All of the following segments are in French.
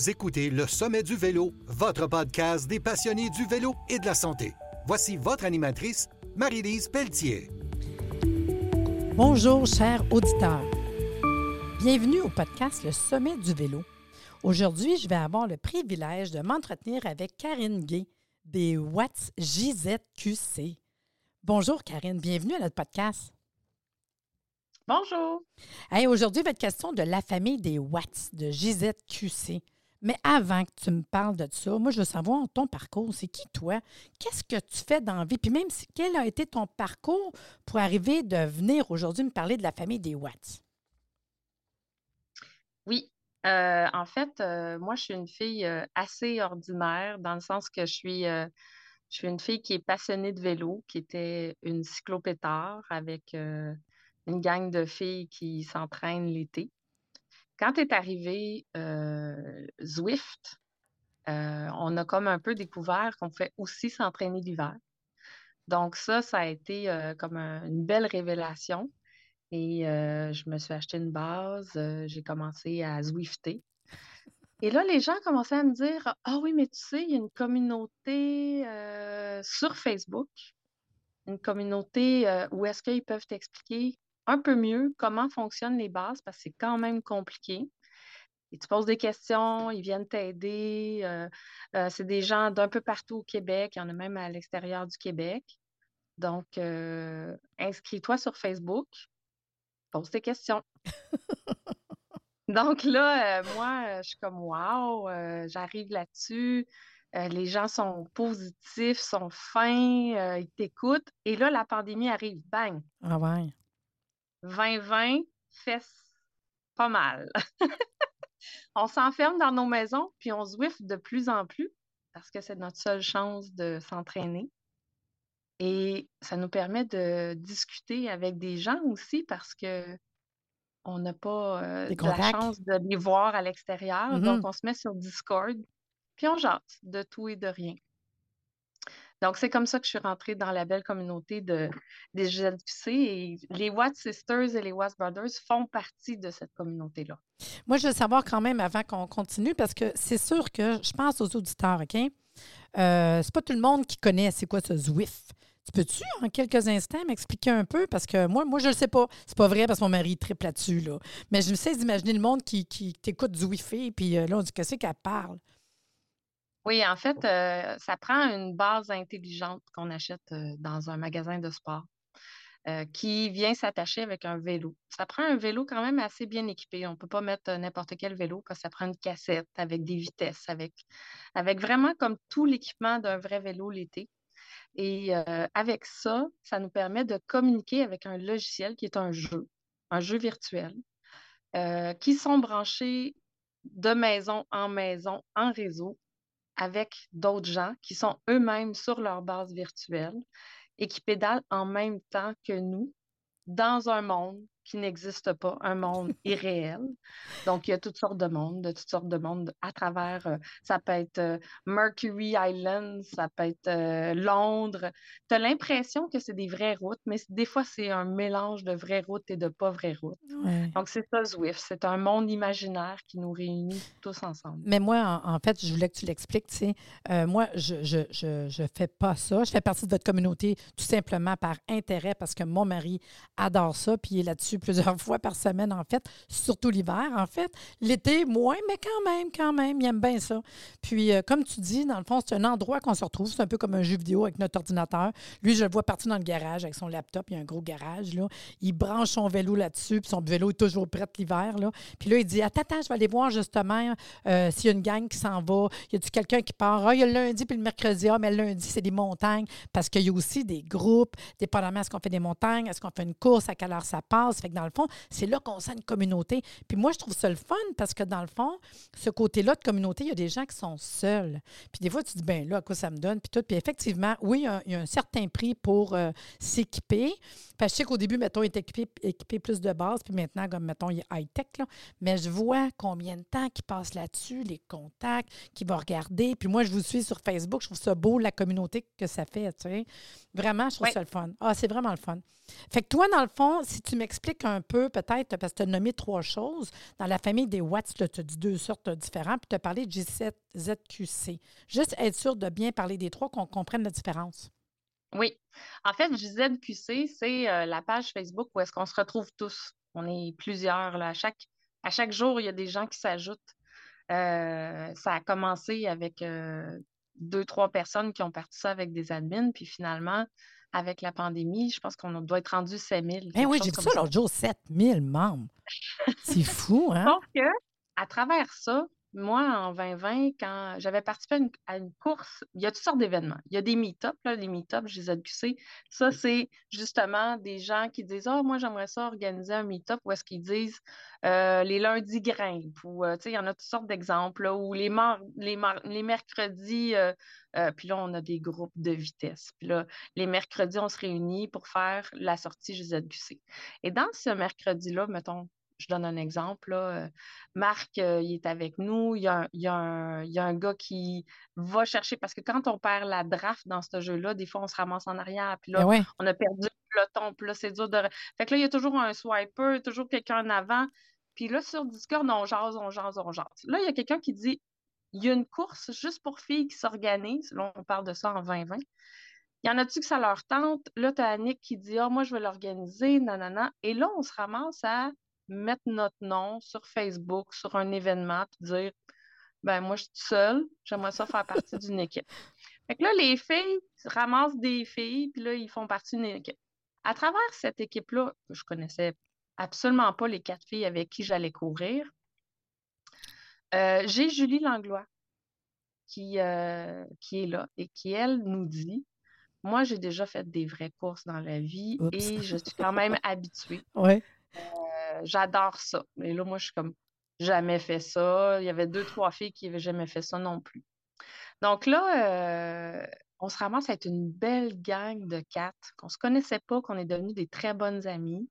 Vous écoutez Le Sommet du Vélo, votre podcast des passionnés du vélo et de la santé. Voici votre animatrice, Marie-Lise Pelletier. Bonjour, chers auditeurs. Bienvenue au podcast Le Sommet du Vélo. Aujourd'hui, je vais avoir le privilège de m'entretenir avec Karine Gay des Watts JZQC. Bonjour, Karine. Bienvenue à notre podcast. Bonjour. Aujourd'hui, il va être question de la famille des Watts de JZQC. Mais avant que tu me parles de ça, moi, je veux savoir ton parcours. C'est qui toi? Qu'est-ce que tu fais dans la vie? Puis même, quel a été ton parcours pour arriver de venir aujourd'hui me parler de la famille des Watts? Oui. Euh, en fait, euh, moi, je suis une fille euh, assez ordinaire dans le sens que je suis, je suis une fille qui est passionnée de vélo, qui était une cyclopétard avec une gang de filles qui s'entraînent l'été. Quand est arrivé euh, Zwift, euh, on a comme un peu découvert qu'on pouvait aussi s'entraîner l'hiver. Donc ça, ça a été euh, comme une belle révélation. Et je me suis acheté une base, j'ai commencé à Zwifter. Et là, les gens commençaient à me dire Ah oui, mais tu sais, il y a une communauté sur Facebook, une communauté où est-ce qu'ils peuvent t'expliquer un peu mieux comment fonctionnent les bases parce que c'est quand même compliqué. Et tu poses des questions, ils viennent t'aider. Euh, euh, c'est des gens d'un peu partout au Québec, il y en a même à l'extérieur du Québec. Donc, euh, inscris-toi sur Facebook, pose tes questions. Donc là, moi, je suis comme wow, j'arrive là-dessus. les gens sont positifs, sont fins, ils t'écoutent. Et là, la pandémie arrive, bang. Ah ouais. 2020 fait pas mal. on s'enferme dans nos maisons, puis on Zwift de plus en plus parce que c'est notre seule chance de s'entraîner. Et ça nous permet de discuter avec des gens aussi parce que on n'a pas euh, la chance de les voir à l'extérieur. Mm-hmm. Donc, on se met sur Discord, puis on jase de tout et de rien. Donc, c'est comme ça que je suis rentrée dans la belle communauté de, des GLQC et les Watts Sisters et les Watts Brothers font partie de cette communauté-là. Moi, je veux savoir quand même avant qu'on continue parce que c'est sûr que je pense aux auditeurs, OK? Euh, c'est pas tout le monde qui connaît c'est quoi ce Zwift. Tu peux-tu, en quelques instants, m'expliquer un peu? Parce que moi, moi je ne le sais pas. C'est pas vrai parce que mon mari triple là-dessus. Là. Mais je me sais d'imaginer le monde qui, qui t'écoute Zwiffer, puis euh, là, on dit qu'est-ce qu'elle parle? Oui, en fait, euh, ça prend une base intelligente qu'on achète euh, dans un magasin de sport euh, qui vient s'attacher avec un vélo. Ça prend un vélo quand même assez bien équipé. On ne peut pas mettre n'importe quel vélo parce que ça prend une cassette avec des vitesses, avec, avec vraiment comme tout l'équipement d'un vrai vélo l'été. Et avec ça, ça nous permet de communiquer avec un logiciel qui est un jeu, un jeu virtuel, qui sont branchés de maison en maison, en réseau, avec d'autres gens qui sont eux-mêmes sur leur base virtuelle et qui pédalent en même temps que nous dans un monde qui n'existe pas, un monde irréel. Donc, il y a toutes sortes de mondes, de toutes sortes de mondes à travers, euh, ça peut être euh, Mercury Island, ça peut être euh, Londres. Tu as l'impression que c'est des vraies routes, mais des fois, c'est un mélange de vraies routes et de pas vraies routes. Donc, c'est ça, Zwift. C'est un monde imaginaire qui nous réunit tous ensemble. Mais moi, en, fait, je voulais que tu l'expliques, tu sais. moi, je ne je, je, je fais pas ça. Je fais partie de votre communauté tout simplement par intérêt parce que mon mari adore ça, puis il est là-dessus plusieurs fois par semaine, en fait, surtout l'hiver, en fait. L'été, moins, mais quand même, quand même, il aime bien ça. Puis, euh, comme tu dis, dans le fond, c'est un endroit qu'on se retrouve. C'est un peu comme un jeu vidéo avec notre ordinateur. Lui, je le vois partir dans le garage avec son laptop. Il y a un gros garage, là. Il branche son vélo là-dessus, puis son vélo est toujours prêt l'hiver, là. Puis là, il dit Attends, attends, je vais aller voir justement euh, s'il y a une gang qui s'en va. Y a-tu quelqu'un qui part? Ah, il y a le lundi puis le mercredi. Ah, mais le lundi, c'est des montagnes. Parce qu'il y a aussi des groupes, dépendamment est-ce qu'on fait des montagnes, est-ce qu'on fait une course, à quelle heure ça passe? Dans le fond, c'est là qu'on sent une communauté. Puis moi, je trouve ça le fun parce que dans le fond, ce côté-là de communauté, il y a des gens qui sont seuls. Puis des fois, tu dis, ben là, à quoi ça me donne? Puis tout. Puis effectivement, oui, il y a, un certain prix pour euh, s'équiper. Parce que je sais qu'au début, mettons, il est équipé, équipé plus de base, puis maintenant, comme mettons, il est high-tech. Mais je vois combien de temps qui passe là-dessus, les contacts, qui va regarder. Puis moi, je vous suis sur Facebook. Je trouve ça beau, la communauté que ça fait. Tu sais. Vraiment, je trouve ça le fun. Ah, c'est vraiment le fun. Fait que toi, dans le fond, si tu m'expliques expliques un peu, peut-être, parce que tu as nommé trois choses. Dans la famille des Watts, tu as dit deux sortes différentes, puis tu as parlé de J7ZQC. Juste être sûr de bien parler des trois, qu'on comprenne la différence. Oui. En fait, JZQC, c'est euh, la page Facebook où est-ce qu'on se retrouve tous. On est plusieurs. Là. À, chaque, à chaque jour, il y a des gens qui s'ajoutent. Euh, ça a commencé avec euh, deux, trois personnes qui ont parti ça avec des admins, puis finalement, avec la pandémie, je pense qu'on doit être rendu 7000. Ben oui, j'ai vu ça l'autre jour, 7000 membres. C'est fou, hein? Donc, à travers ça, moi, en 2020, quand j'avais participé à une, course, il y a toutes sortes d'événements. Il y a des meet-ups, les meet-ups, je les ai Ça, c'est justement des gens qui disent Ah, moi, j'aimerais ça organiser un meet-up où est-ce qu'ils disent euh, les lundis grimpent ou, euh, tu sais, il y en a toutes sortes d'exemples, ou les, les, les mercredis, euh, puis là, on a des groupes de vitesse. Puis là, les mercredis, on se réunit pour faire la sortie JZQC. Et dans ce mercredi-là, mettons, je donne un exemple. Là. Marc, euh, il est avec nous. Il y, a un, gars qui va chercher, parce que quand on perd la draft dans ce jeu-là, des fois, on se ramasse en arrière. Puis là, ben on a perdu le peloton. Puis là, c'est dur de. Fait que là, il y a toujours un swiper, toujours quelqu'un en avant. Puis là, sur Discord, on jase, on jase, on jase. Là, il y a quelqu'un qui dit il y a une course juste pour filles qui s'organisent. Là, on parle de ça en 2020. Il y en a-tu que ça leur tente? Là, tu as Annick qui dit Ah, moi, je vais l'organiser, nanana. Et là, on se ramasse à mettre notre nom sur Facebook, sur un événement, puis dire ben moi, je suis seule, j'aimerais ça faire partie d'une équipe. Fait que là, les filles ramassent des filles, puis là, ils font partie d'une équipe. À travers cette équipe-là, je connaissais absolument pas les quatre filles avec qui j'allais courir, euh, j'ai Julie Langlois qui, euh, qui est là et qui, elle, nous dit Moi, j'ai déjà fait des vraies courses dans la vie et je suis quand même habituée. Ouais. Euh, j'adore ça. Mais là, moi, je suis comme jamais fait ça. Il y avait deux, trois filles qui n'avaient jamais fait ça non plus. Donc là, euh, on se ramasse à être une belle gang de quatre qu'on ne se connaissait pas, qu'on est devenus des très bonnes amies.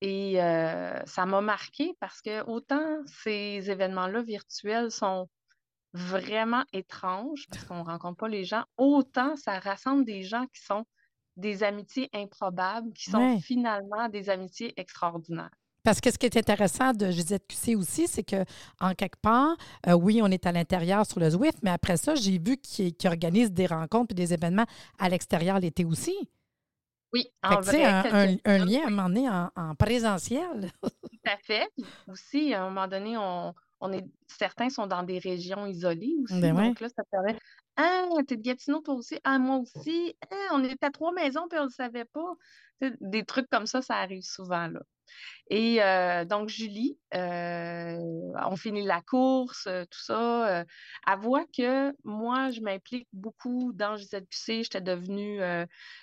Et euh, ça m'a marqué parce que autant ces événements-là virtuels sont vraiment étranges parce qu'on ne rencontre pas les gens, autant ça rassemble des gens qui sont des amitiés improbables, qui sont finalement des amitiés extraordinaires. Parce que ce qui est intéressant de GZQC aussi, c'est que en quelque part, euh, oui, on est à l'intérieur sur le Zwift, mais après ça, j'ai vu qu'ils organisent des rencontres et des événements à l'extérieur l'été aussi. Oui, en vrai, un, un, lien à un moment donné en, présentiel. Tout à fait. aussi, à un moment donné, on, on est certains sont dans des régions isolées aussi. Ben donc là, ça permet Ah, t'es de Gatineau, toi aussi? Ah, moi aussi? Ah, on est à trois maisons, puis on ne le savait pas. Des trucs comme ça, ça arrive souvent. là. Et euh, donc, Julie, euh, on finit la course, euh, tout ça. elle voit que moi, je m'implique beaucoup dans JZQC. J'étais devenue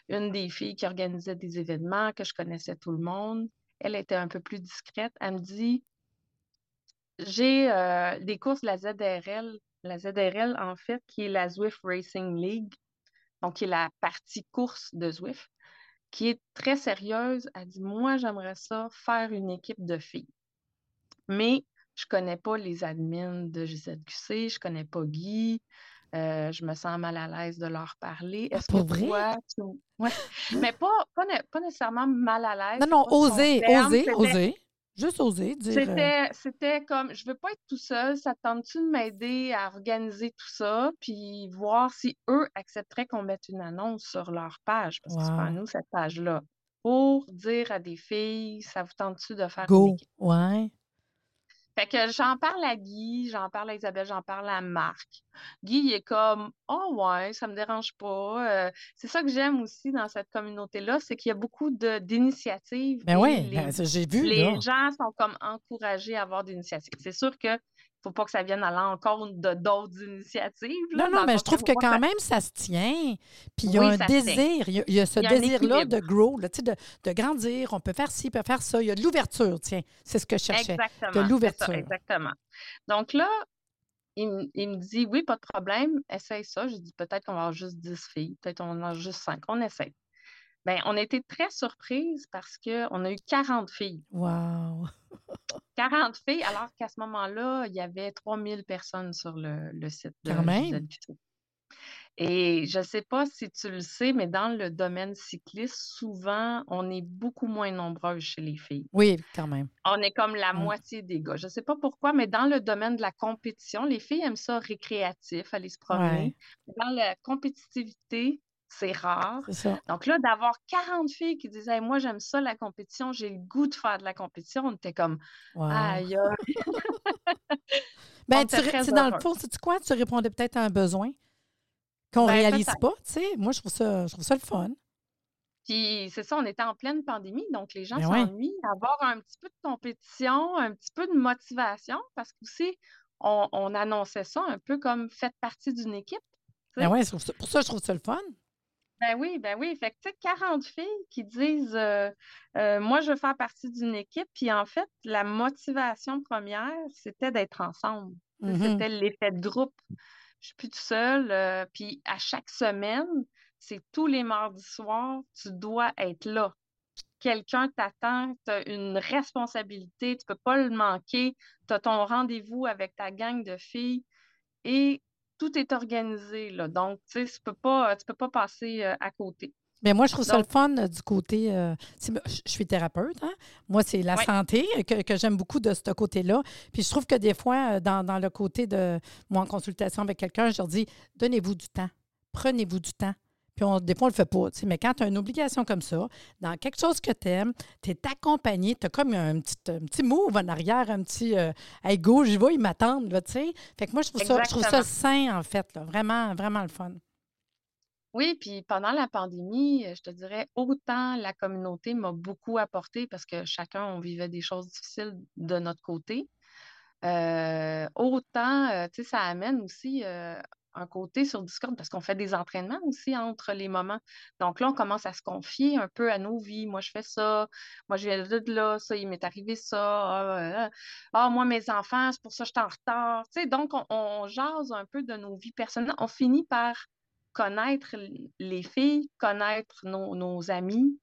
une des filles qui organisait des événements, que je connaissais tout le monde. Elle était un peu plus discrète. Elle me dit J'ai des courses de la ZRL. La ZRL, en fait, qui est la Zwift Racing League, donc qui est la partie course de Zwift qui est très sérieuse. Elle dit Moi, j'aimerais ça faire une équipe de filles. Mais je ne connais pas les admins de GZQC, je ne connais pas Guy. Euh, je me sens mal à l'aise de leur parler. Ah, Est-ce que vrai? Ouais. Mais pas, pas, nécessairement mal à l'aise. Non, non, oser, oser, oser. Juste oser dire. Euh, c'était, comme, je veux pas être tout seul, ça tente-tu de m'aider à organiser tout ça, puis voir si eux accepteraient qu'on mette une annonce sur leur page, parce que c'est pas nous, cette page-là, pour dire à des filles, ça vous tente-tu de faire Go. Ouais. Fait que j'en parle à Guy, j'en parle à Isabelle, j'en parle à Marc. Guy, il est comme Oh ouais, ça me dérange pas. Euh, c'est ça que j'aime aussi dans cette communauté-là, c'est qu'il y a beaucoup d'initiatives. Ben oui, ben, j'ai vu. Les gens sont comme encouragés à avoir des initiatives. C'est sûr que faut pas que ça vienne à l'encontre de d'autres initiatives. non, non, mais je trouve que quand même, ça se tient. Puis il y a un désir. Il y a, ce désir-là de grow, de, de, grandir. On peut faire ci, on peut faire ça. Il y a de l'ouverture, tiens. C'est ce que je cherchais. Exactement. De l'ouverture. Exactement. Donc là, il, me dit oui, pas de problème, essaye ça. J'ai dit peut-être qu'on va avoir juste 10 filles, peut-être qu'on en a juste 5. On essaye. Bien, on a été très surprises parce qu'on a eu 40 filles. Wow! 40 filles, alors qu'à ce moment-là, il y avait 3000 personnes sur le, site de Quand même. Et je ne sais pas si tu le sais, mais dans le domaine cycliste, souvent, on est beaucoup moins nombreux chez les filles. Oui, quand même. On est comme la moitié des gars. Je ne sais pas pourquoi, mais dans le domaine de la compétition, les filles aiment ça récréatif, aller se promener. Dans la compétitivité, c'est rare. Donc là, d'avoir 40 filles qui disaient Moi, j'aime ça, la compétition, j'ai le goût de faire de la compétition, on était comme Aïe, ben, tu, dans le fond, c'est quoi? Tu répondais peut-être à un besoin qu'on ne ben, réalise pas, tu sais. Moi, je trouve ça, je trouve ça le fun. Puis c'est ça, on était en pleine pandémie, donc les gens ben s'ennuient. Avoir un petit peu de compétition, un petit peu de motivation, parce qu'aussi, on, on annonçait ça un peu comme faites partie d'une équipe. Ben oui, pour ça, je trouve ça le fun. Ben oui, ben oui. Fait que, tu sais, 40 filles qui disent euh, euh, Moi, je veux faire partie d'une équipe. Puis en fait, la motivation première, c'était d'être ensemble. Mm-hmm. C'était l'effet de groupe. Je suis plus tout seul. Euh, puis à chaque semaine, c'est tous les mardis soirs, tu dois être là. Quelqu'un t'attend, tu as une responsabilité, tu peux pas le manquer. Tu as ton rendez-vous avec ta gang de filles. Et tout est organisé. Là. Donc, tu sais, tu peux pas, peux pas passer euh, à côté. Mais moi, je trouve ça le fun euh, du côté. Euh, je suis thérapeute. Hein. Moi, c'est la santé que, j'aime beaucoup de ce côté-là. Puis je trouve que des fois, dans, dans le côté de moi en consultation avec quelqu'un, je leur dis donnez-vous du temps. Prenez-vous du temps. Puis des fois, on ne le fait pas. Mais quand tu as une obligation comme ça, dans quelque chose que tu aimes, tu es accompagné, tu as comme un petit, un petit move en arrière, un petit euh, Hey, go, j'y vais, ils m'attendent. Fait que moi, je trouve, ça, je trouve ça sain, en fait. Là. Vraiment, vraiment le fun. Oui, puis pendant la pandémie, je te dirais, autant la communauté m'a beaucoup apporté parce que chacun, on vivait des choses difficiles de notre côté. Euh, autant, euh, tu sais, ça amène aussi euh, un côté sur Discord parce qu'on fait des entraînements aussi entre les moments. Donc là, on commence à se confier un peu à nos vies. Moi, je fais ça. Moi, je viens de là. Ça, il m'est arrivé ça. Ah, ah moi, mes enfants, c'est pour ça que je suis en retard. Tu sais, donc, on, jase un peu de nos vies personnelles. On finit par connaître les filles, connaître nos, nos amis,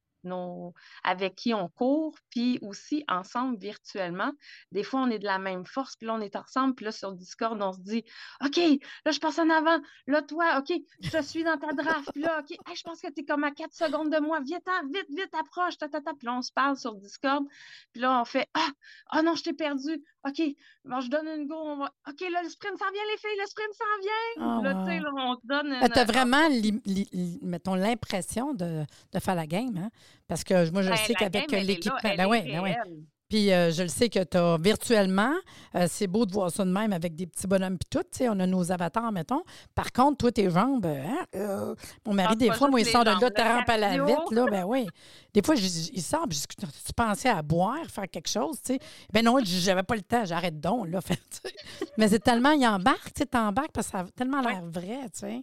avec qui on court, puis aussi ensemble virtuellement. Des fois, on est de la même force, puis là, on est ensemble, puis là, sur Discord, on se dit OK, là, je passe en avant, là, toi, OK, je suis dans ta draft, puis là, OK, je pense que tu es comme à 4 secondes de moi, viens, vite, vite, approche, ta, ta, ta. Puis là, on se parle sur Discord, puis là, on fait Ah, oh non, je t'ai perdu, OK, bon, je donne une go, on va... OK, là, le sprint s'en vient, les filles, le sprint s'en vient. Oh, là, tu sais, on te donne. Tu as vraiment, mettons, l'impression de, de, faire la game, hein? Parce que moi, je ben, sais qu'avec l'équipe. Ben, oui, ben, ouais. Puis euh, je le sais que tu as virtuellement, euh, c'est beau de voir ça de même avec des petits bonhommes puis tout, on a nos avatars, mettons. Par contre, toi, tes jambes, hein, euh, mon mari, des fois, moi, il sort de là, tu rampe à la vite, là, ben oui. Des fois, il sort, je tu pensais à boire, faire quelque chose, tu sais. Ben non, j'avais pas le temps, j'arrête donc, là. Mais c'est tellement, il embarque, tu sais, t'embarques parce que ça a tellement l'air vrai, tu sais.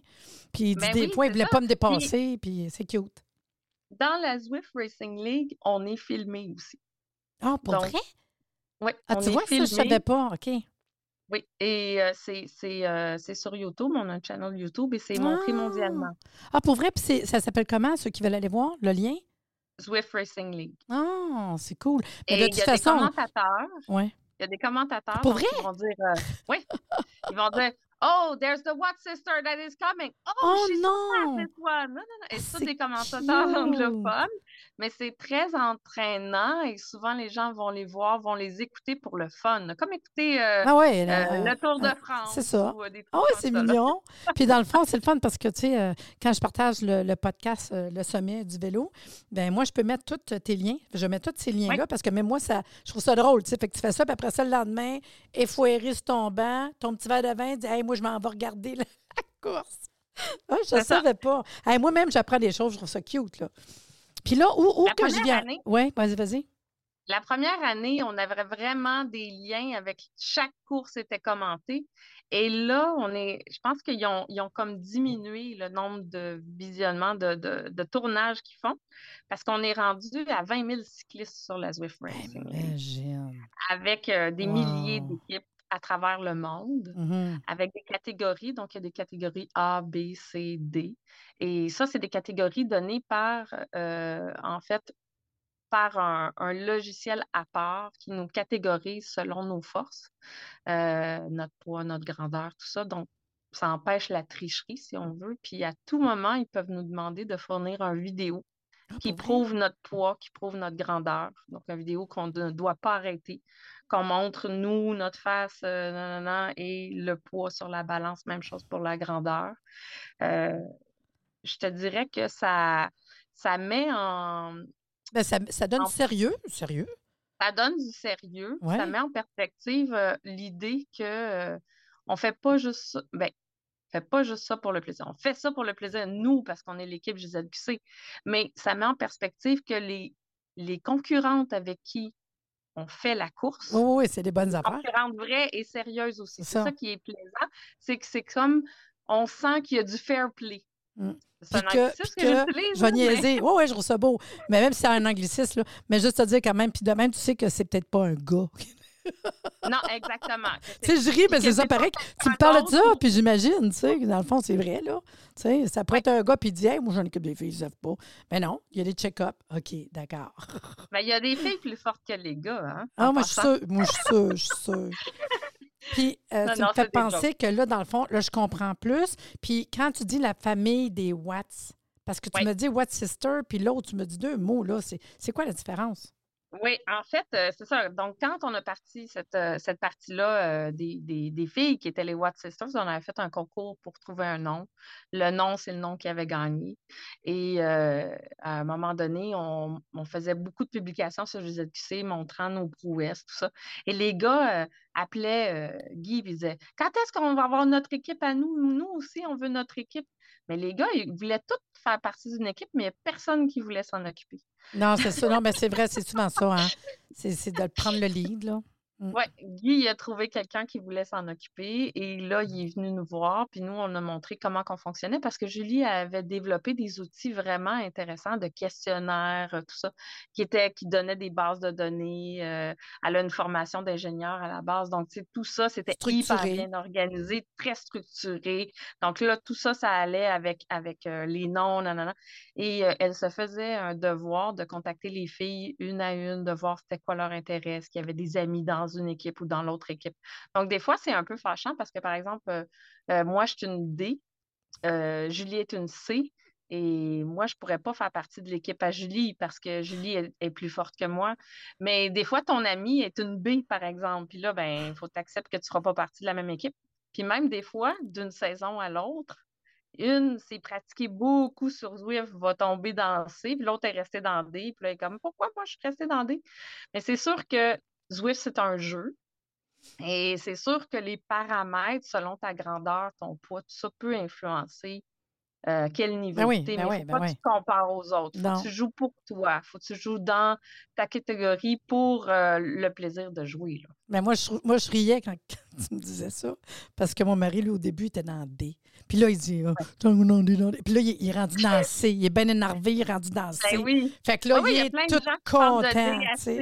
Puis ben des fois, il voulait pas me dépasser, puis c'est cute dans la Zwift Racing League, on est filmé aussi. Ah, pour vrai? Oui. Ah, tu vois, ça, je savais pas. OK. Oui, et euh, euh, c'est sur YouTube. On a un channel YouTube et c'est montré ah! mondialement. Ah, pour vrai? Puis ça s'appelle comment, ceux qui veulent aller voir, le lien? Zwift Racing League. Ah, c'est cool. Mais et il y a des commentateurs. Oui. Il y a des commentateurs. Pour vrai? Ils vont dire, euh, oui, ils vont dire, Oh, there's the what sister that is coming. Oh, oh she's non. this one. Non, non, non. Et c'est des commentateurs anglophones mais c'est très entraînant et souvent les gens vont les voir, vont les écouter pour le fun, comme écouter euh, ah ouais, euh, le Tour de France. C'est ça. Euh, ah oui, c'est mignon. Puis dans le fond, c'est le fun parce que, tu sais, quand je partage le, podcast Le sommet du vélo, ben moi, je peux mettre tous tes liens. Je mets tous ces liens-là parce que même moi, ça, je trouve ça drôle, tu sais. Fait que tu fais ça, puis après ça, le lendemain, effoiré sur ton banc, ton petit verre de vin, dis, hey, moi, je m'en vais regarder la, course. Ah, je ne savais pas. Moi-même, j'apprends des choses, je trouve ça cute, là. Puis là, où, où que je viens? Oui, vas-y, vas-y. La première année, on avait vraiment des liens avec chaque course était commentée. Et là, on est, je pense qu'ils ont, ils ont comme diminué le nombre de visionnements, de, de, de tournages qu'ils font, parce qu'on est rendu à 20 000 cyclistes sur la Zwift Racing. Avec euh, des milliers d'équipes à travers le monde mmh avec des catégories. Donc, il y a des catégories A, B, C, D. Et ça, c'est des catégories données par, euh, en fait, par un, logiciel à part qui nous catégorise selon nos forces, euh, notre poids, notre grandeur, tout ça. Donc, ça empêche la tricherie, si on veut. Puis à tout moment, ils peuvent nous demander de fournir un vidéo Ah, qui prouve notre poids, qui prouve notre grandeur. Donc, une vidéo qu'on ne doit pas arrêter, qu'on montre nous, notre face, euh, et le poids sur la balance, même chose pour la grandeur. Euh, je te dirais que ça, ça met en, Ben, ça, ça donne en- sérieux, sérieux. ça donne du sérieux, ça met en perspective euh, l'idée que on fait pas juste ça, ben, fait pas juste ça pour le plaisir. On fait ça pour le plaisir, nous, parce qu'on est l'équipe JZQC, mais ça met en perspective que les, les concurrentes avec qui on fait la course, Oui, oui, c'est des bonnes affaires. concurrentes vraies et sérieuses aussi. C'est ça. ça qui est plaisant, c'est que c'est comme on sent qu'il y a du fair play. Mm. C'est un que- que, que j'utilise, Je vais niaiser. Oui, oui, je trouve ça beau. Mais même si c'est un anglicisme, là, mais juste te dire quand même, puis de même, tu sais que c'est peut-être pas un gars. Non, exactement. que Tu sais, je ris, mais que c'est ça pareil. Tu me parles de ça, puis j'imagine, tu sais, que dans le fond, c'est vrai, là. Tu sais, ça pourrait être un gars, puis il dit, hey, moi, j'en équipe des filles, ils savent pas. Mais non, il y a des check-ups. OK, d'accord. Mais il y a des filles plus fortes que les gars, hein, Ah, moi, je suis sûre. Moi, je suis sûre, je suis sûre. Puis, euh, Non, tu non, me fais penser que là, dans le fond, là, je comprends plus. Puis, quand tu dis la famille des Watts, parce que tu Oui. me dis Watt Sister, puis l'autre, tu me dis deux mots, là, c'est quoi la différence? Oui, en fait, euh, c'est ça. Donc, quand on a parti cette, euh, cette partie-là euh, des, des- des filles qui étaient les Watt Sisters, on avait fait un concours pour trouver un nom. Le nom, c'est le nom qui avait gagné. Et à un moment donné, on, on faisait beaucoup de publications sur JZQC montrant nos prouesses, tout ça. Et les gars appelaient Guy et disaient Quand est-ce qu'on va avoir notre équipe à nous? Nous aussi, on veut notre équipe. Mais les gars, ils voulaient tous faire partie d'une équipe, mais personne qui voulait s'en occuper. Non, c'est ça. Non, mais c'est vrai, c'est souvent ça. Hein? C'est de prendre le lead, là. Mm. Oui, Guy a trouvé quelqu'un qui voulait s'en occuper et là, il est venu nous voir, puis nous, on a montré comment qu'on fonctionnait parce que Julie avait développé des outils vraiment intéressants de questionnaires, euh, tout ça, qui étaient, qui donnaient des bases de données. euh, elle a une formation d'ingénieur à la base. Donc, tout ça, c'était hyper bien organisé, très structuré. Donc là, tout ça, ça allait avec, avec euh, les noms, nanana. Et euh, elle se faisait un devoir de contacter les filles une à une, de voir c'était quoi leur intérêt, est-ce qu'il y avait des amis dans une équipe ou dans l'autre équipe. Donc, des fois, c'est un peu fâchant parce que, par exemple, euh, euh, moi, je suis une D, euh, Julie est une C, et moi, je ne pourrais pas faire partie de l'équipe à Julie parce que Julie est, plus forte que moi. Mais des fois, ton ami est une B, par exemple. Puis là, ben, il faut que tu acceptes que tu ne seras pas partie de la même équipe. Puis même des fois, d'une saison à l'autre, une s'est pratiquée beaucoup sur Zwift, va tomber dans C, puis l'autre est restée dans D. Puis là, elle est comme, pourquoi moi je suis restée dans D? Mais c'est sûr que Zwift, c'est un jeu. Et c'est sûr que les paramètres, selon ta grandeur, ton poids, tout ça peut influencer euh, quel niveau Ben oui, tu es. ben Mais oui, faut ben pas que tu te compares aux autres. Faut Non. que tu joues pour toi. Faut que tu joues dans ta catégorie pour euh, le plaisir de jouer. là. Mais moi, je, moi, je riais quand, quand tu me disais ça, parce que mon mari, lui, au début, était dans D. Puis là, il dit, ah, dans D, dans D. Puis là, il, il est rendu dans C. Il est bien énervé, il est rendu dans C. Ben oui. Fait que là, Ah il il y a est plein de tout gens qui passent de content. D à. C,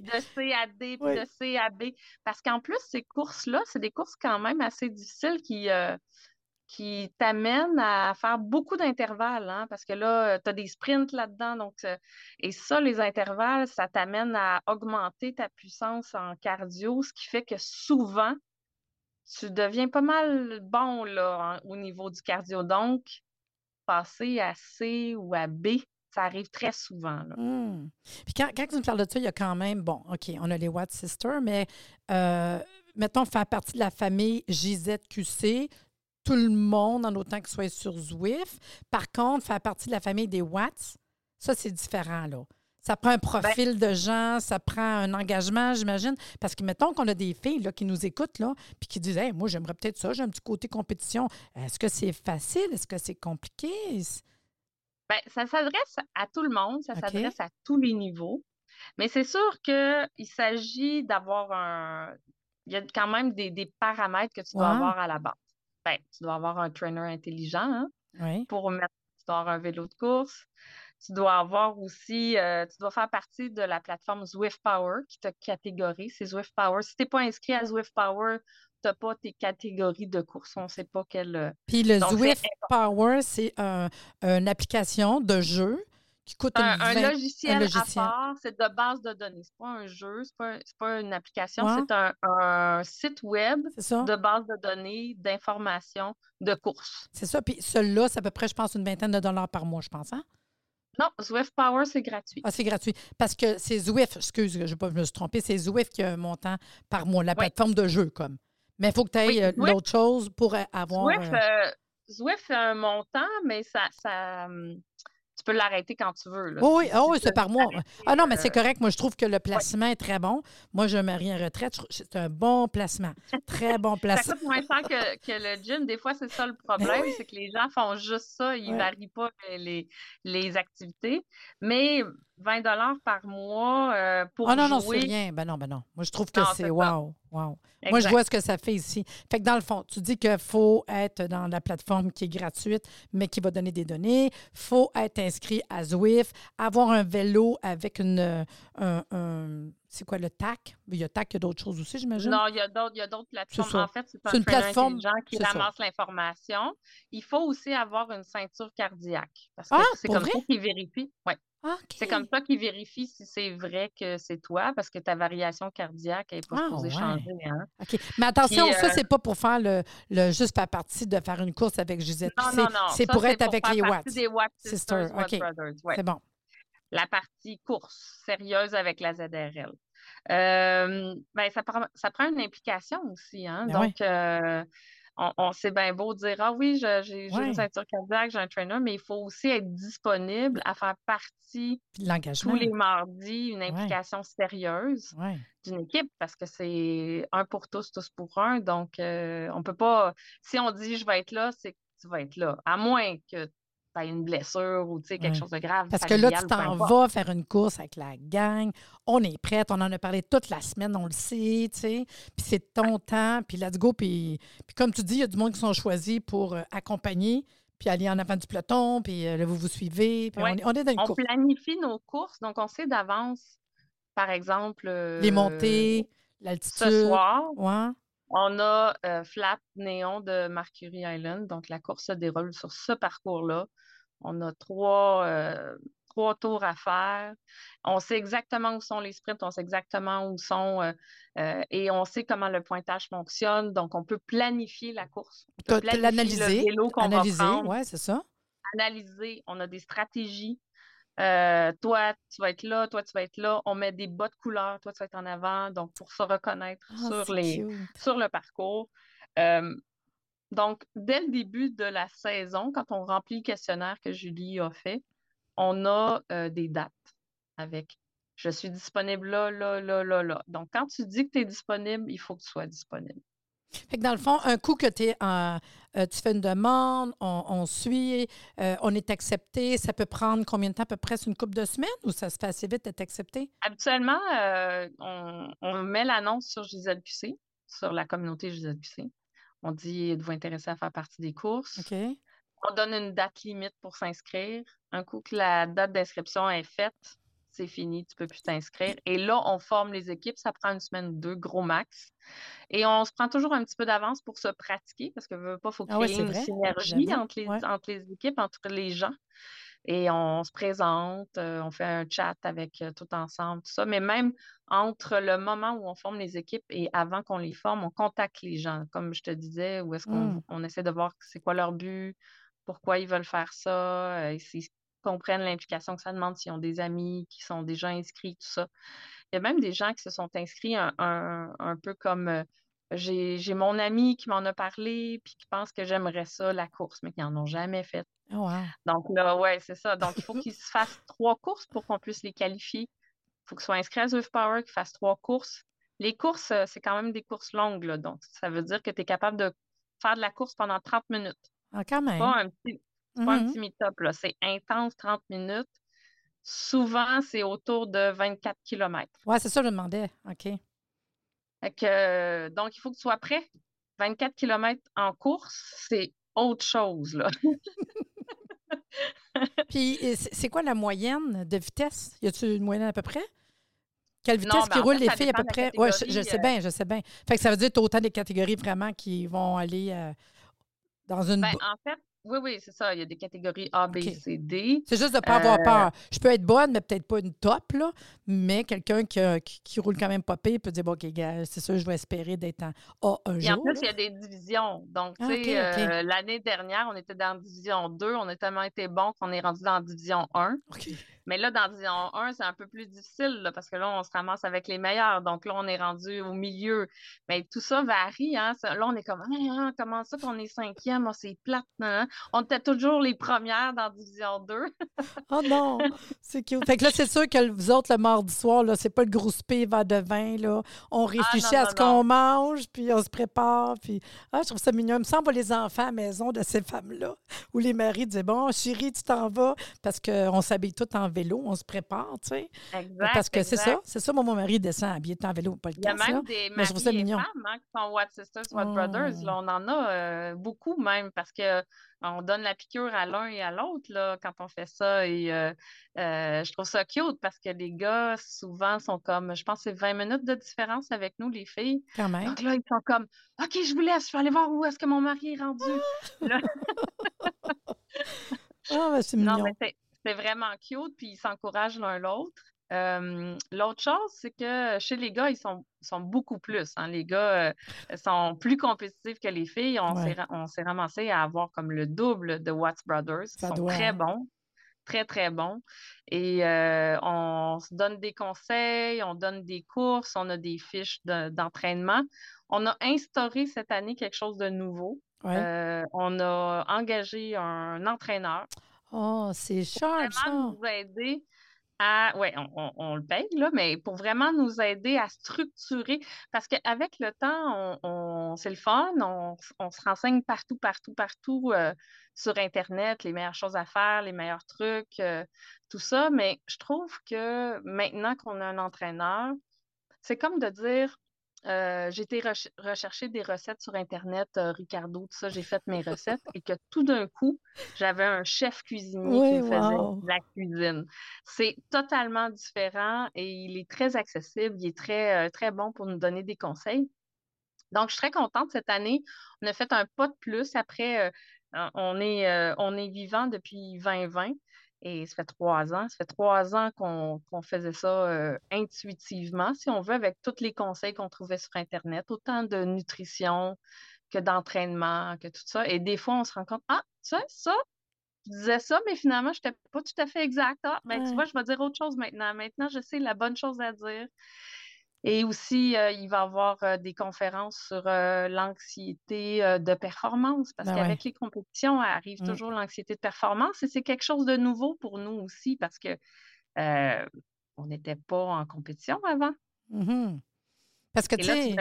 de C à D, puis de C à B. Parce qu'en plus, ces courses-là, c'est des courses quand même assez difficiles qui, euh, qui t'amènent à faire beaucoup d'intervalles. hein, parce que là, tu as des sprints là-dedans. Donc, euh, et ça, les intervalles, ça t'amène à augmenter ta puissance en cardio, ce qui fait que souvent, tu deviens pas mal bon là, au niveau du cardio. Donc, passer à C ou à B, ça arrive très souvent. là. Hum. Puis quand, quand tu me parles de ça, il y a quand même, bon, OK, on a les Watt Sisters, mais euh, mettons faire partie de la famille JZQC, tout le monde, en autant que ce soit sur Zwift. Par contre, faire partie de la famille des Watts, ça, c'est différent, là. Ça prend un profil de gens, ça prend un engagement, j'imagine. Parce que, mettons qu'on a des filles là, qui nous écoutent, là, puis qui disent Hey, moi, j'aimerais peut-être ça, j'ai un petit côté compétition. Est-ce que c'est facile? Est-ce que c'est compliqué? Ben, ça s'adresse à tout le monde, ça s'adresse à tous les niveaux. Mais c'est sûr qu'il s'agit d'avoir un. Il y a quand même des, des paramètres que tu dois avoir à la base. Ben, tu dois avoir un trainer intelligent hein, Oui. pour mettre. Tu dois avoir un vélo de course. Tu dois avoir aussi. euh, tu dois faire partie de la plateforme Zwift Power qui te catégorise. C'est Zwift Power. Si tu n'es pas inscrit à Zwift Power, tu n'as pas tes catégories de course. On ne sait pas quelle. Puis le Donc, Zwift Power, c'est un- une application de jeu qui coûte Un, une un logiciel, logiciel. à part, c'est de base de données. C'est pas un jeu, c'est pas, pas une application, Ouais. c'est un, un site web de base de données, d'informations, de courses. C'est ça. Puis celui-là, c'est à peu près, je pense, une vingtaine de dollars par mois, je pense. Hein? Non, Zwift Power, c'est gratuit. Ah, c'est gratuit. Parce que c'est Zwift, excuse, je ne pas me suis trompée, c'est Zwift qui a un montant par mois, la Oui. plateforme de jeu, comme. Mais il faut que tu Oui, aies Zwift- l'autre chose pour euh, avoir. Zwift, euh, euh, Zwift fait un montant, mais ça, ça, hum, tu peux l'arrêter quand tu veux. là. Oh oui, tu c'est par mois. Ah non, mais c'est euh, correct. Moi, je trouve que le placement est très bon. Moi, je me marie en retraite. C'est un bon placement. Très bon Ça placement. coûte moins cher que, que le gym. Des fois, c'est ça le problème, oui. c'est que les gens font juste ça, ils ne Ouais. varient pas les, les activités. Mais 20 par mois euh, pour Ah non, non, c'est rien. Ben non, ben non. Moi, je trouve que c'est wow. Wow. Moi, je vois ce que ça fait ici. Fait que dans le fond, tu dis qu'il faut être dans la plateforme qui est gratuite, mais qui va donner des données. Il faut être inscrit à Zwift, avoir un vélo avec une. euh, un- un- c'est quoi le TAC? Il y a TAC, il y a d'autres choses aussi, j'imagine? Non, il y a d'autres, il y a d'autres plateformes. ça. En fait, c'est un une plateforme, intelligent qui ça. ramasse l'information. Il faut aussi avoir une ceinture cardiaque. Parce que Ah, c'est comme vrai? ça qu'il vérifie. Ouais. Ah, OK. C'est comme ça qu'il vérifie si c'est vrai que c'est toi, parce que ta variation cardiaque n'est pas Ah, supposée ouais. changer. Hein? OK. Mais attention, Puis, ça, euh, c'est pas pour faire le, le juste faire partie de faire une course avec Gisette. Non, non, non. C'est Ça, pour être avec les Watts. des Sisters, ouais. C'est bon. La partie course sérieuse avec la ZRL. Euh, ben, ça, prend, ça prend une implication aussi. Hein? Ben Donc, euh, on, on sait bien beau dire Ah oui, j'ai une ceinture cardiaque, j'ai un trainer, mais il faut aussi être disponible à faire partie tous les mardis, une implication sérieuse d'une équipe parce que c'est un pour tous, tous pour un. Donc, euh, on peut pas. Si on dit je vais être là, c'est que tu vas être là. À moins que tu une blessure ou tu sais, quelque chose de grave. Parce que là, tu t'en vas faire une course avec la gang. On est prête. On en a parlé toute la semaine. On le sait, tu sais. Puis c'est ton temps. Puis let's go. Puis, puis comme tu dis, il y a du monde qui sont choisis pour euh, accompagner, puis aller en avant du peloton. Puis euh, là, vous vous suivez. Puis Ouais. on, est, on est dans une On course. planifie nos courses, donc on sait d'avance, par exemple. Les euh, montées, l'altitude. Ce soir, Ouais. On a euh, Flat Néon de Mercury Island. Donc, la course se déroule sur ce parcours-là. On a trois, euh, trois tours à faire. On sait exactement où sont les sprints, on sait exactement où sont euh, euh, et on sait comment le pointage fonctionne. Donc, on peut planifier la course. L'analyser. le vélo qu'on va Analyser. prendre. Ouais, c'est ça. analyser, on a des stratégies. Euh, toi, tu vas être là, toi, tu vas être là. On met des bas de couleur, toi, tu vas être en avant. Donc, pour se reconnaître Ah, sur, c'est les, cute. sur le parcours. Euh, donc, dès le début de la saison, quand on remplit le questionnaire que Julie a fait, on a euh, des dates avec je suis disponible là, là, là, là, là. Donc, quand tu dis que tu es disponible, il faut que tu sois disponible. Fait que dans le fond, un coup que t'es en- euh, tu fais une demande, on, on suit, euh, on est accepté, ça peut prendre combien de temps? À peu près une couple de semaines ou ça se fait assez vite d'être accepté? Habituellement, euh, on, on met l'annonce sur Gisèle QC, sur la communauté Gisèle QC. On dit êtes-vous intéressé à faire partie des courses? OK. On donne une date limite pour s'inscrire. Un coup que la date d'inscription est faite, c'est fini, tu peux plus t'inscrire. Et là, on forme les équipes. Ça prend une semaine ou deux, gros max. Et on se prend toujours un petit peu d'avance pour se pratiquer parce que veut pas, faut Ah ouais, créer une vrai, synergie entre les, ouais. entre les équipes, entre les gens. Et on se présente, euh, on fait un chat avec euh, tout ensemble, tout ça. Mais même entre le moment où on forme les équipes et avant qu'on les forme, on contacte les gens, comme je te disais, où est-ce qu'on Mm. on essaie de voir c'est quoi leur but, pourquoi ils veulent faire ça, euh, comprennent l'implication que ça demande, s'ils ont des amis qui sont déjà inscrits, tout ça. Il y a même des gens qui se sont inscrits un, un- un peu comme euh, j'ai mon ami qui m'en a parlé, puis qui pense que j'aimerais ça, la course, mais qui n'en ont jamais fait. Oh, wow. Donc là, ouais, c'est ça. Donc, il faut qu'ils se fassent trois courses pour qu'on puisse les qualifier. Il faut qu'ils soient inscrits à Zwift Power, qu'ils fassent trois courses. Les courses, euh, c'est quand même des courses longues, là. Donc, ça veut dire que tu es capable de faire de la course pendant 30 minutes. Ah, quand même. Pas un petit, c'est pas un petit meet-up, là. C'est intense, 30 minutes. Souvent, c'est autour de 24 km. Ouais, c'est ça, que je demandais. OK. Fait que, euh, donc, il faut que tu sois prêt. 24 km en course, c'est autre chose, là. Puis, c'est quoi la moyenne de vitesse? Y a-tu une moyenne à peu près? Quelle vitesse Non, qui ben, en roulent fait, les filles à peu près? Oui, je, sais euh. bien, je sais bien. Fait que ça veut dire que tu as autant des catégories vraiment qui vont aller euh, dans une. Ben, bo- en fait, Oui, oui, c'est ça. Il y a des catégories A, B, C, D. C'est juste de ne pas avoir euh, peur. Je peux être bonne, mais peut-être pas une top, là. Mais quelqu'un qui, qui, roule quand même pas pire peut dire bon, OK, c'est ça, je vais espérer d'être en A un Et jour. en plus, il y a des divisions. Donc, tu ah, sais, euh, l'année dernière, on était dans division 2. On a tellement été bon qu'on est rendu dans division 1. OK. Mais là, dans Division 1, c'est un peu plus difficile parce que là, on se ramasse avec les meilleurs. Donc là, on est rendu au milieu. Mais tout ça varie. Hein? Là, on est comme ah, comment ça qu'on est cinquième? Oh, c'est plate. Hein? On était toujours les premières dans Division 2. oh non! C'est cute. Fait que là, c'est sûr que vous autres, le mardi soir, là, c'est pas le gros spé va de vin. Là. On ah, réfléchit à ce qu'on mange, puis on se prépare. Puis ah, je trouve ça mignon. Il me semble les enfants à la maison de ces femmes-là, où les maris disaient Bon, chérie, tu t'en vas, parce qu'on s'habille tout en vélo, on se prépare, tu sais. Exact. Parce que c'est ça, c'est ça, moi, mon mari descend habillé en vélo, pas le Il y a même des maris et femmes hein, qui sont What Sisters, What Brothers. Là, on en a euh, beaucoup même parce que on donne la piqûre à l'un et à l'autre là, quand on fait ça. Et euh, euh, je trouve ça cute parce que les gars, souvent, sont comme, je pense c'est 20 minutes de différence avec nous, les filles. Quand même. Donc là, ils sont comme, OK, je vous laisse, je vais aller voir où est-ce que mon mari est rendu. Ah, ben, c'est mignon c'est vraiment cute, puis ils s'encouragent l'un l'autre. L'autre chose, c'est que chez les gars, ils sont, sont beaucoup plus. Hein. Les gars euh, sont plus compétitifs que les filles. On s'est ramassé à avoir comme le double de Watts Brothers. Ils sont très hein. bons, très, très bons. Et euh, on se donne des conseils, on donne des courses, on a des fiches d'entraînement. on a instauré cette année quelque chose de nouveau. Euh, on a engagé un entraîneur. Oh, c'est cher, ça. nous aider à. Oui, on, le paye, là, mais pour vraiment nous aider à structurer. Parce qu'avec le temps, on, c'est le fun, on, se renseigne partout, partout, partout euh, sur Internet, les meilleures choses à faire, les meilleurs trucs, euh, tout ça. Mais je trouve que maintenant qu'on a un entraîneur, c'est comme de dire euh, j'ai été rechercher des recettes sur Internet, euh, Ricardo, tout ça, j'ai fait mes recettes et que tout d'un coup, j'avais un chef cuisinier qui me faisait la cuisine. C'est totalement différent et il est très accessible, il est très, euh, très bon pour nous donner des conseils. Donc, je suis très contente cette année. On a fait un pas de plus. Après, on, est, on est vivant depuis 2020. Et ça fait trois ans. Ça fait trois ans qu'on faisait ça euh, intuitivement, si on veut, avec tous les conseils qu'on trouvait sur Internet, autant de nutrition que d'entraînement, que tout ça. Et des fois, on se rend compte, ah, tu sais, ça, je disais ça, mais finalement, je n'étais pas tout à fait exact. Ah, ben, tu vois, je vais dire autre chose maintenant. Maintenant, je sais la bonne chose à dire. Et aussi, euh, il va y avoir euh, des conférences sur euh, l'anxiété de performance, parce ben qu'avec les compétitions arrive mmh. toujours l'anxiété de performance et c'est quelque chose de nouveau pour nous aussi, parce que on n'était pas en compétition avant. Mmh parce que, tu sais,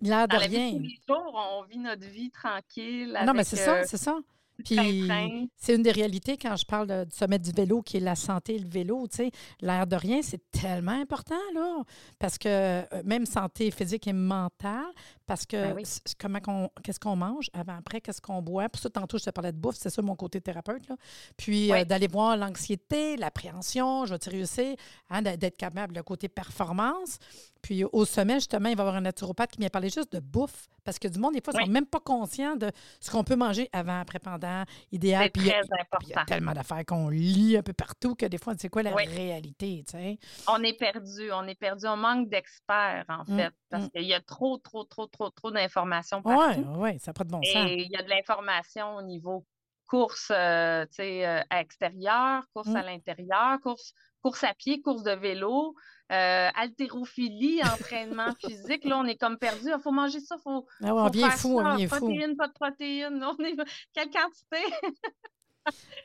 l'air de rien. tous les jours, on vit notre vie tranquille. non, mais c'est ça, c'est ça. C'est une des réalités quand je parle du sommet du vélo, qui est la santé, le vélo. Tu sais, l'air de rien, c'est tellement important, là. Parce que euh, même santé physique et mentale, parce que ben comment qu'est-ce qu'on mange avant, après, qu'est-ce qu'on boit? Pour ça, tantôt, je te parlais de bouffe, c'est ça mon côté thérapeute. Là. Puis euh, d'aller voir l'anxiété, l'appréhension, je vais te réussir, hein, d'être capable, le côté performance. Puis au sommet, justement, il va y avoir un naturopathe qui vient parler juste de bouffe. Parce que du monde, des fois, ne sont même pas conscients de ce qu'on peut manger avant, après, pendant, idéal. C'est très important. Il y a tellement d'affaires qu'on lit un peu partout que des fois, c'est quoi la réalité, tu sais? On est perdu, on est perdu. On manque d'experts, en mmh, fait, parce mmh. qu'il y a trop, trop, trop, trop, trop d'informations partout. Oui, oui, ça pas de bon sens. Et il y a de l'information au niveau course euh, euh, à extérieur, course à mmh. l'intérieur, course, course à pied, course de vélo euh, haltérophilie, entraînement physique. Là, on est comme perdu. Il faut manger ça, il faut, ah on vient fou, on vient protéines, pas de protéines. On est... Quelle quantité?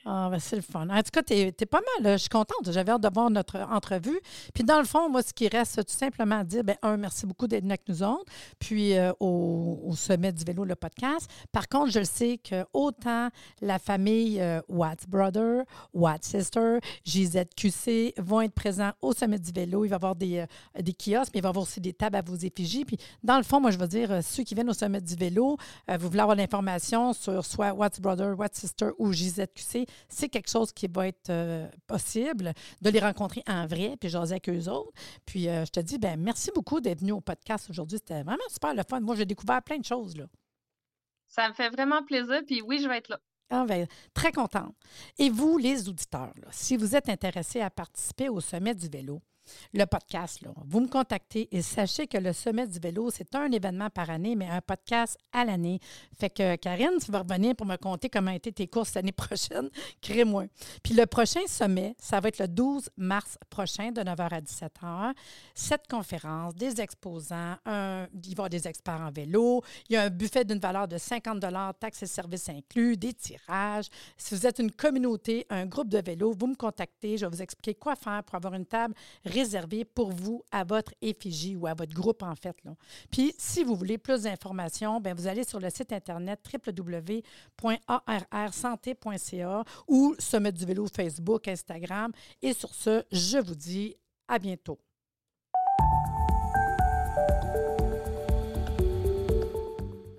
Ah, ben c'est le fun. En tout cas, tu es, pas mal. Je suis contente. J'avais hâte de voir notre entrevue. Puis, dans le fond, moi, ce qui reste, tout simplement dire, bien, un, merci beaucoup d'être avec nous autres. Puis, euh, au, sommet du vélo, le podcast. Par contre, je le sais que autant la famille euh, Watts Brother, Watts Sister, JZQC vont être présents au sommet du vélo. Il va y avoir des, euh, des kiosques, mais il va y avoir aussi des tables à vos effigies. Puis, dans le fond, moi, je veux dire, ceux qui viennent au sommet du vélo, vous voulez avoir l'information sur soit Watts Brother, Watts Sister ou JZQC c'est quelque chose qui va être euh, possible, de les rencontrer en vrai, puis jaser avec eux autres. Puis euh, je te dis, ben merci beaucoup d'être venu au podcast aujourd'hui. C'était vraiment super le fun. Moi, j'ai découvert plein de choses. Là. Ça me fait vraiment plaisir. Puis oui, je vais être là. Ah, ben, très contente. Et vous, les auditeurs, là, si vous êtes intéressés à participer au sommet du vélo, le podcast, vous me contactez et sachez que le Sommet du vélo, c'est un événement par année, mais un podcast à l'année. Fait que, Karine, tu vas revenir pour me conter comment été tes courses l'année prochaine. Crée-moi. Puis le prochain sommet, ça va être le 12 mars prochain, de 9h à 17h. Cette conférence, des exposants, un, il y avoir des experts en vélo, il y a un buffet d'une valeur de 50 taxes et services inclus, des tirages. Si vous êtes une communauté, un groupe de vélo, vous me contactez, je vais vous expliquer quoi faire pour avoir une table réservé pour vous, à votre effigie ou à votre groupe, en fait. Puis, si vous voulez plus d'informations, bien, vous allez sur le site Internet www.arrsanté.ca ou Sommet du vélo Facebook, Instagram. Et sur ce, je vous dis à bientôt.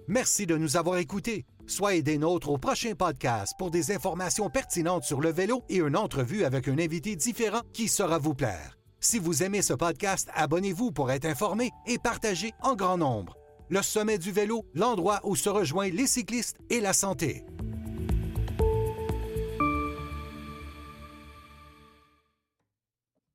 Merci de nous avoir écoutés. Soyez des nôtres au prochain podcast pour des informations pertinentes sur le vélo et une entrevue avec un invité différent qui saura vous plaire. Si vous aimez ce podcast, abonnez-vous pour être informé et partagez en grand nombre. Le sommet du vélo, l'endroit où se rejoignent les cyclistes et la santé.